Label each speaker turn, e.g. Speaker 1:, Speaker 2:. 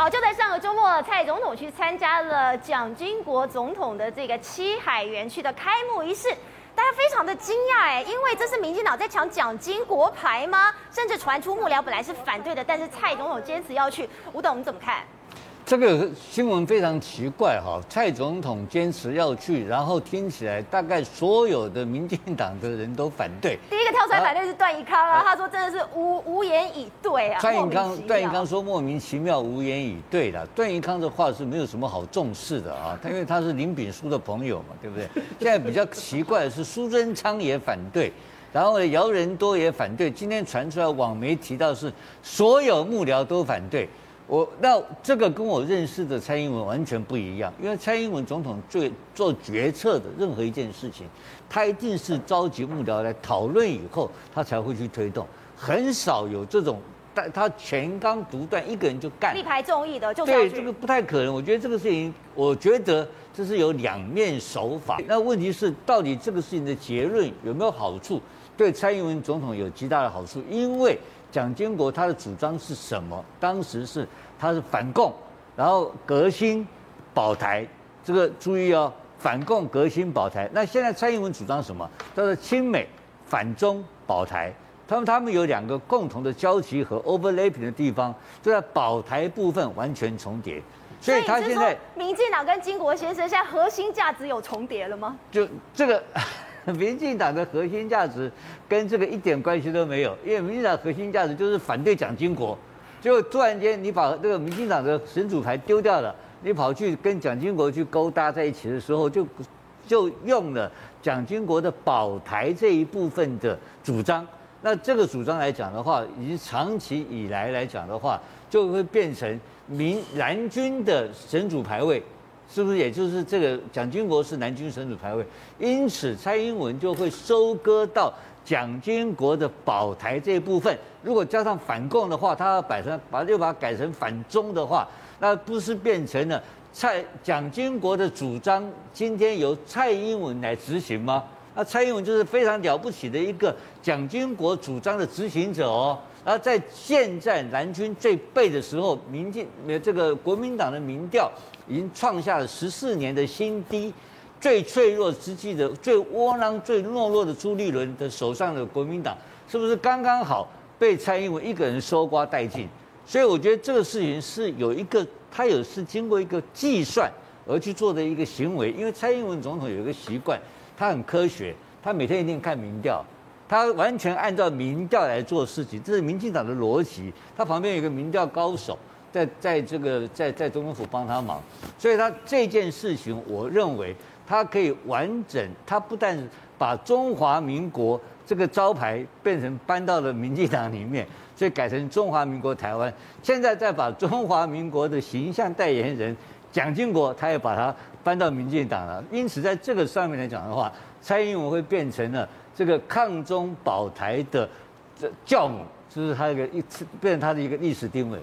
Speaker 1: 好，就在上个周末，蔡总统去参加了蒋经国总统的这个七海园区的开幕仪式，大家非常的惊讶哎，因为这是民进党在抢蒋经国牌吗？甚至传出幕僚本来是反对的，但是蔡总统坚持要去，吴董你怎么看？
Speaker 2: 这个新闻非常奇怪哈，蔡总统坚持要去，然后听起来大概所有的民进党的人都反对。
Speaker 1: 第一个跳出来反对是段宜康啊，他说真的是无无言以对啊。
Speaker 2: 段宜康段宜康说莫名其妙无言以对的，段宜康的话是没有什么好重视的啊，他因为他是林炳书的朋友嘛，对不对？现在比较奇怪的是苏贞昌也反对，然后呢姚仁多也反对，今天传出来网媒提到是所有幕僚都反对。我那这个跟我认识的蔡英文完全不一样，因为蔡英文总统最做决策的任何一件事情，他一定是召集幕僚来讨论以后，他才会去推动，很少有这种，但他全刚独断，一个人就干，
Speaker 1: 力排众议的就
Speaker 2: 对这个不太可能。我觉得这个事情，我觉得这是有两面手法。那问题是，到底这个事情的结论有没有好处？对蔡英文总统有极大的好处，因为。蒋经国他的主张是什么？当时是他是反共，然后革新保台。这个注意哦，反共革新保台。那现在蔡英文主张什么？叫做亲美反中保台。他们他们有两个共同的交集和 overlapping 的地方，就在保台部分完全重叠。
Speaker 1: 所以他现在民进党跟金国先生现在核心价值有重叠了吗？
Speaker 2: 就这个。民进党的核心价值跟这个一点关系都没有，因为民进党核心价值就是反对蒋经国，结果突然间你把这个民进党的神主牌丢掉了，你跑去跟蒋经国去勾搭在一起的时候，就就用了蒋经国的保台这一部分的主张。那这个主张来讲的话，以及长期以来来讲的话，就会变成民蓝军的神主牌位。是不是也就是这个蒋经国是南京神主牌位，因此蔡英文就会收割到蒋经国的保台这一部分。如果加上反共的话，他要摆成把又把它改成反中的话，那不是变成了蔡蒋经国的主张今天由蔡英文来执行吗？那蔡英文就是非常了不起的一个蒋经国主张的执行者哦。然后在现在蓝军最背的时候，民进这个国民党的民调已经创下了十四年的新低，最脆弱之际的、最窝囊、最懦弱的朱立伦的手上的国民党，是不是刚刚好被蔡英文一个人收刮殆尽？所以我觉得这个事情是有一个，他有是经过一个计算而去做的一个行为。因为蔡英文总统有一个习惯，他很科学，他每天一定看民调。他完全按照民调来做事情，这是民进党的逻辑。他旁边有个民调高手在，在在这个在在总统府帮他忙，所以他这件事情，我认为他可以完整。他不但把中华民国这个招牌变成搬到了民进党里面，所以改成中华民国台湾。现在再把中华民国的形象代言人蒋经国，他也把他搬到民进党了。因此，在这个上面来讲的话，蔡英文会变成了。这个抗中保台的这教母，就是他一个一次变成他的一个历史定位。